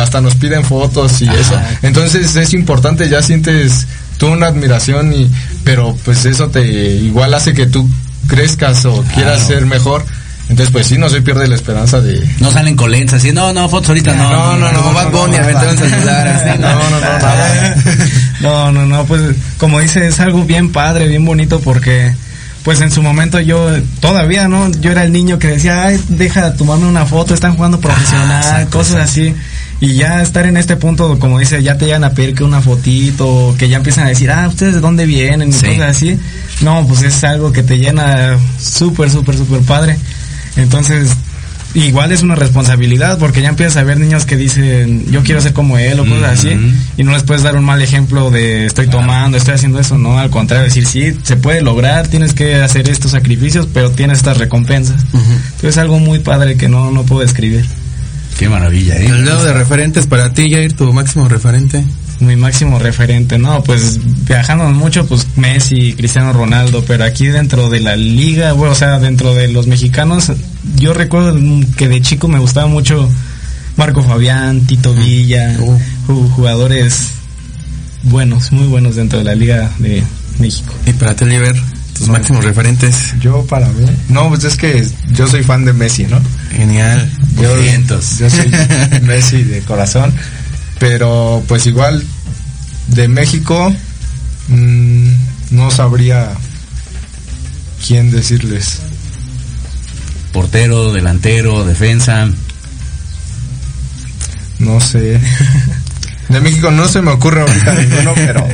hasta nos piden fotos y eso entonces es importante ya sientes tú una admiración y pero pues eso te igual hace que tú crezcas o quieras ser mejor entonces pues sí no se pierde la esperanza de No salen con lentes así, no, no, fotos ahorita no. No, no, no, como Bad Bunny, no, aventando no, el celular, así, no, no, no, nada. No, no, no, pues como dice, es algo bien padre, bien bonito porque pues en su momento yo todavía, ¿no? Yo era el niño que decía, ay, deja de tomarme una foto, están jugando profesional, cosas así. Y ya estar en este punto, como dice, ya te llegan a pedir que una fotito, que ya empiezan a decir, ah, ¿ustedes de dónde vienen? Y Sí. cosas así. No, pues es algo que te llena súper, súper, súper padre. Entonces, igual es una responsabilidad porque ya empiezas a ver niños que dicen yo quiero ser como él o cosas así y no les puedes dar un mal ejemplo de estoy tomando, estoy haciendo eso, no, al contrario, decir sí, se puede lograr, tienes que hacer estos sacrificios, pero tienes estas recompensas. Entonces es algo muy padre que no, no puedo describir. Qué maravilla, ¿eh? El lado de referentes para ti, Jair, tu máximo referente. Mi máximo referente, no, pues viajando mucho, pues Messi, Cristiano Ronaldo, pero aquí dentro de la liga, bueno, o sea, dentro de los mexicanos, yo recuerdo que de chico me gustaba mucho Marco Fabián, Tito Villa, ju- jugadores buenos, muy buenos dentro de la liga de México. Y para ti, Oliver, tus máximos referentes. Yo para mí. No, pues es que yo soy fan de Messi, ¿no? Genial. Yo, Vientos. yo soy Messi de corazón. Pero pues igual de México mm, no sabría quién decirles. Portero, delantero, defensa. No sé. De México no se me ocurre ahorita ninguno, pero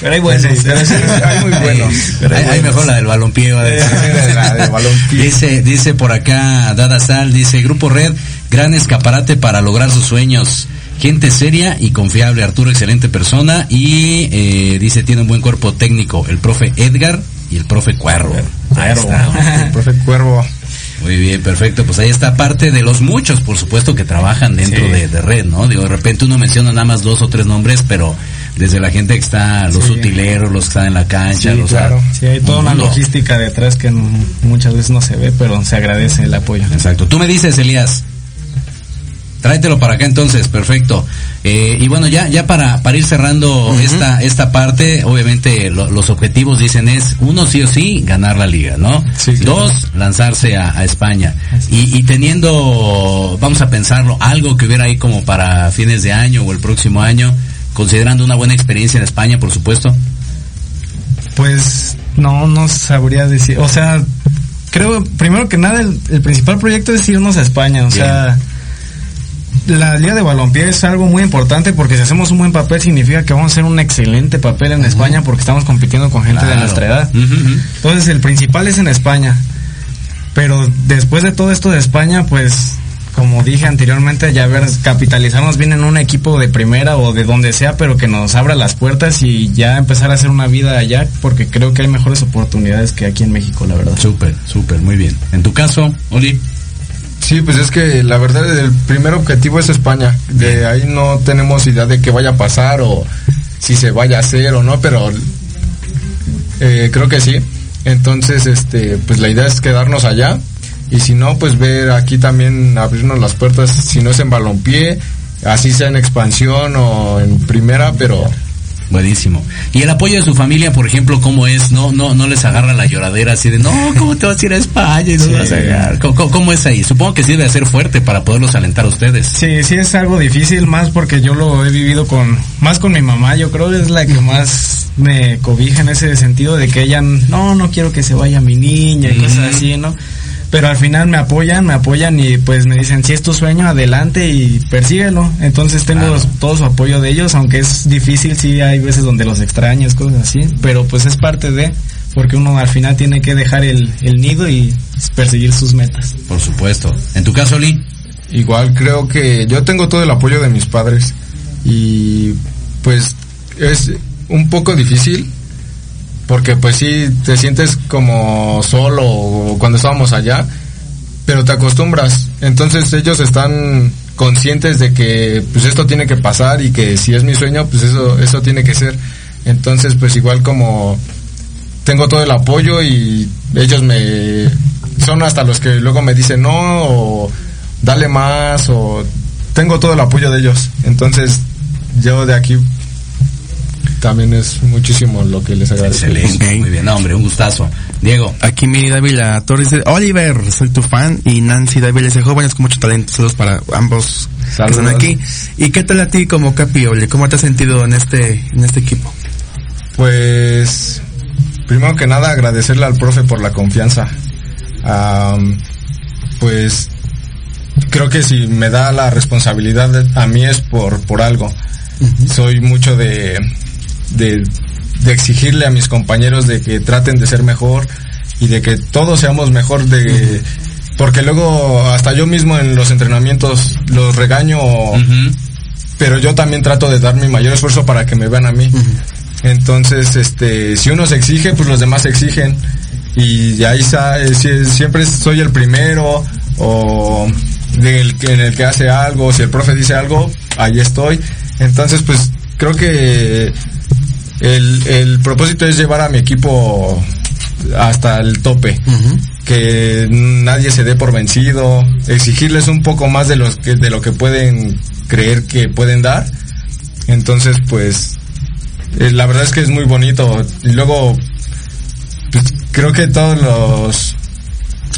Pero hay buenos. Sí, pero sí, hay muy buenos. Hay, hay mejor la del balompié. La. Dice, dice por acá Dada Sal, dice Grupo Red, gran escaparate para lograr sus sueños. Gente seria y confiable, Arturo, excelente persona. Y eh, dice, tiene un buen cuerpo técnico, el profe Edgar y el profe Cuervo. Está. El profe Cuervo. Muy bien, perfecto. Pues ahí está parte de los muchos, por supuesto, que trabajan dentro Sí. de, de red, ¿no? Digo, de repente uno menciona nada más dos o tres nombres, pero desde la gente que está, los Sí. utileros, los que están en la cancha, Sí, los claro. Sí, hay toda un una mundo. logística detrás que muchas veces no se ve, pero se agradece el apoyo. Exacto. Tú me dices, Elías. Tráetelo para acá entonces, perfecto. Eh, y bueno, ya, ya para, para ir cerrando esta, esta parte, obviamente lo- los objetivos dicen es, uno sí o sí, ganar la liga, ¿no? Sí, claro. Dos, lanzarse a, a España. Y, y teniendo, vamos a pensarlo, algo que hubiera ahí como para fines de año o el próximo año, considerando una buena experiencia en España, por supuesto. Pues no, no sabría decir. O sea, creo, primero que nada, el, el principal proyecto es irnos a España. O sea, la liga de balompié es algo muy importante porque si hacemos un buen papel significa que vamos a hacer un excelente papel en España porque estamos compitiendo con gente de nuestra edad. Entonces el principal es en España. Pero después de todo esto de España, pues como dije anteriormente, ya ver, capitalizarnos bien en un equipo de primera o de donde sea, pero que nos abra las puertas y ya empezar a hacer una vida allá, porque creo que hay mejores oportunidades que aquí en México, la verdad. Súper, súper, muy bien. En tu caso, Oli. Sí, pues es que la verdad el primer objetivo es España. De ahí no tenemos idea de qué vaya a pasar o si se vaya a hacer o no, pero eh, creo que sí. Entonces, este, pues la idea es quedarnos allá y si no, pues ver aquí también abrirnos las puertas, si no es en balompié, así sea en expansión o en primera, pero Buenísimo. Y el apoyo de su familia, por ejemplo, ¿cómo es? No, no, no les agarra la lloradera así de, no, ¿cómo te vas a ir a España? Y no Sí. vas a? ¿Cómo, cómo- cómo es ahí? Supongo que sí debe ser fuerte para poderlos alentar a ustedes. Sí, sí es algo difícil, más porque yo lo he vivido con, más con mi mamá, yo creo que es la que más me cobija en ese sentido de que ella, no, no quiero que se vaya mi niña y cosas así, ¿no? Pero al final me apoyan, me apoyan y pues me dicen, si es tu sueño, adelante y persíguelo. Entonces tengo Claro. todo su apoyo de ellos, aunque es difícil, sí hay veces donde los extrañas, cosas así, pero pues es parte de, porque uno al final tiene que dejar el, el nido y perseguir sus metas. Por supuesto. En tu caso, Oli. Igual creo que yo tengo todo el apoyo de mis padres y pues es un poco difícil porque pues sí te sientes como solo cuando estábamos allá, pero te acostumbras. Entonces ellos están conscientes de que pues esto tiene que pasar y que si es mi sueño pues eso eso tiene que ser. Entonces pues igual como tengo todo el apoyo y ellos me son hasta los que luego me dicen no o dale más o tengo todo el apoyo de ellos. Entonces yo de aquí también es muchísimo lo que les agradezco. Excelente. Muy bien, no, hombre, un gustazo. Diego. Aquí mi Dávila Torres dice, Oliver, soy tu fan. Y Nancy Dávila dice, jóvenes con mucho talento. Saludos para ambos que Saludos. están aquí. ¿Y qué tal a ti como Capi, Oli? ¿Cómo te has sentido en este, en este equipo? Pues, primero que nada, agradecerle al profe por la confianza. Pues, creo que si me da la responsabilidad a mí es por, por algo. Soy mucho de, de, de exigirle a mis compañeros de que traten de ser mejor y de que todos seamos mejor de, Porque luego hasta yo mismo en los entrenamientos los regaño, pero yo también trato de dar mi mayor esfuerzo para que me vean a mí. Entonces, este, si uno se exige, pues los demás se exigen. Y ahí eh, si- siempre soy el primero o del que- en el que hace algo, si el profe dice algo, ahí estoy. Entonces, pues creo que el, el propósito es llevar a mi equipo hasta el tope. Que nadie se dé por vencido, exigirles un poco más de, los que, de lo que pueden creer que pueden dar. Entonces, pues, eh, la verdad es que es muy bonito. Y luego, pues, creo que todos los,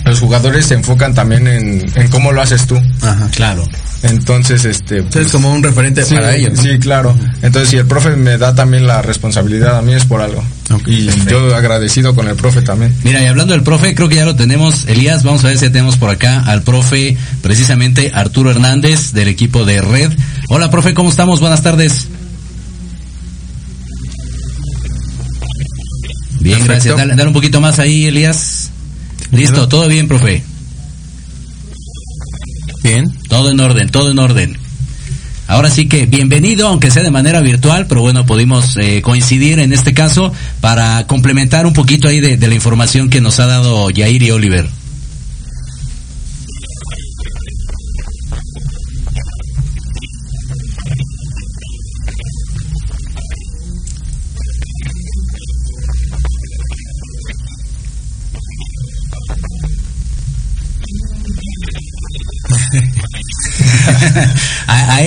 los jugadores se enfocan también en, en cómo lo haces tú. Ajá. Claro. Entonces, este... es como un referente sí, para ellos, ¿no? Sí, claro. Entonces, si el profe me da también la responsabilidad, a mí es por algo. y yo agradecido con el profe también. Mira, y hablando del profe, creo que ya lo tenemos. Elías, vamos a ver si ya tenemos por acá al profe, precisamente Arturo Hernández, del equipo de Red. Hola, profe, ¿cómo estamos? Buenas tardes. Bien, Perfecto. gracias. Dale, dale un poquito más ahí, Elías. Listo, todo bien, profe. Bien. Todo en orden, todo en orden. Ahora sí que bienvenido, aunque sea de manera virtual, pero bueno, pudimos eh, coincidir en este caso para complementar un poquito ahí de, de la información que nos ha dado Yair y Oliver.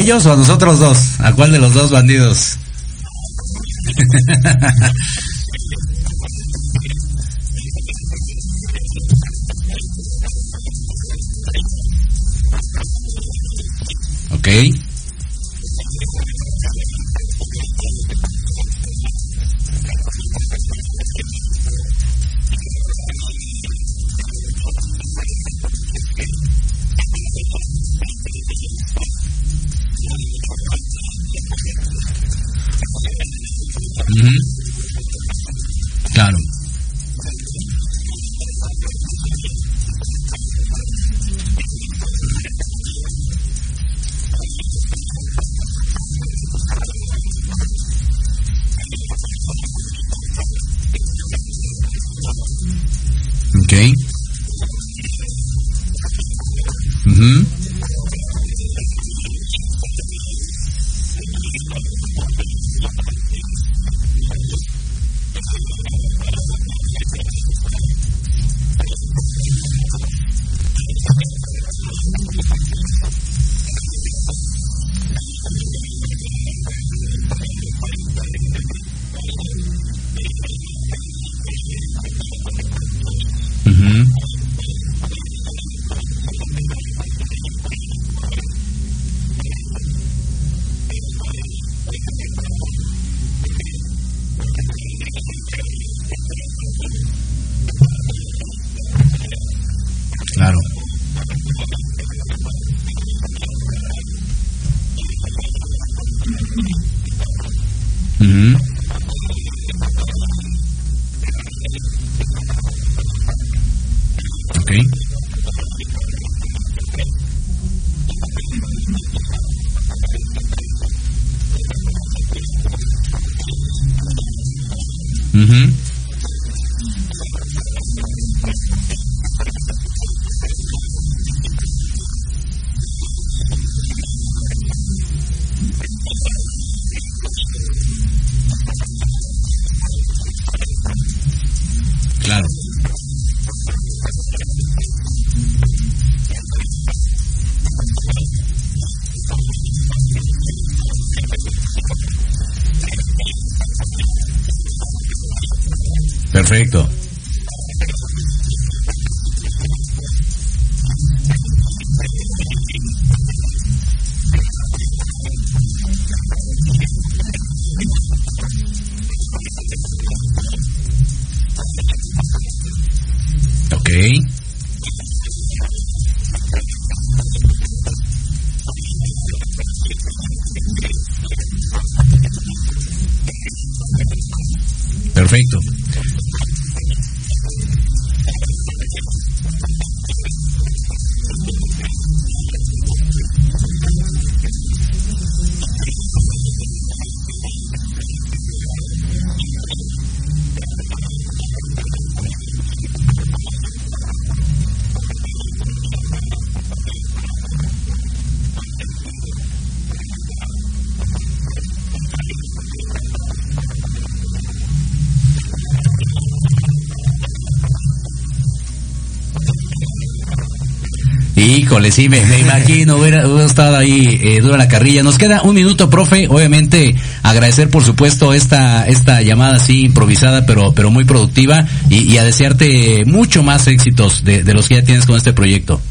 Ellos o a nosotros dos? ¿A cuál de los dos bandidos? ok. Ok. Ok. Sí, me, imagino, hubiera, hubiera estado ahí eh, dura la carrilla. Nos queda un minuto, profe. Obviamente, agradecer, por supuesto, esta esta llamada así improvisada, pero pero muy productiva y, a desearte mucho más éxitos de los que ya tienes con este proyecto.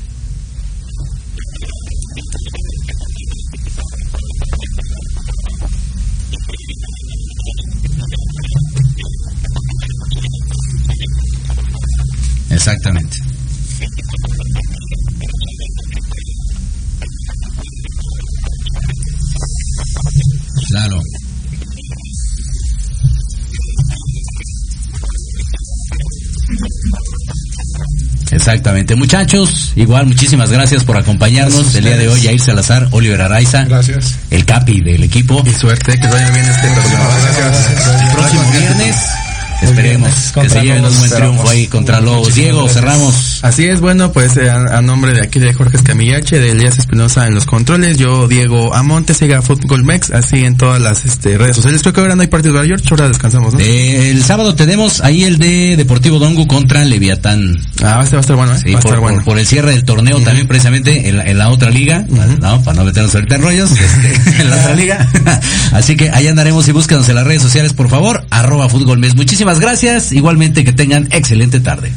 Muchachos, igual muchísimas gracias por acompañarnos Gracias el día de hoy. Jair Salazar, Oliver Araiza, Gracias. el capi del equipo. Y suerte, que vaya bien este programa. El próximo viernes esperemos que se lleven un buen triunfo ahí contra Lobos. Muchísimas Diego, gracias. cerramos. Así es, bueno, pues eh, a, a nombre de aquí de Jorge Escamillache, de Elías Espinosa en los controles, yo Diego Amonte, siga Fútbol Mex, así en todas las este, redes sociales. Creo que ahora no hay partidos de George, ahora descansamos, ¿no? Eh, el sábado tenemos ahí el de Deportivo Dongo contra Leviatán. Ah, este va a estar bueno, ¿eh? Sí, va a por, estar bueno. por- por el cierre del torneo también precisamente en la, en la otra liga, no, para no meternos ahorita en rollos, este, en la otra liga. Así que ahí andaremos y búscanos en las redes sociales, por favor, arroba fútbol mes. Muchísimas gracias, igualmente que tengan excelente tarde.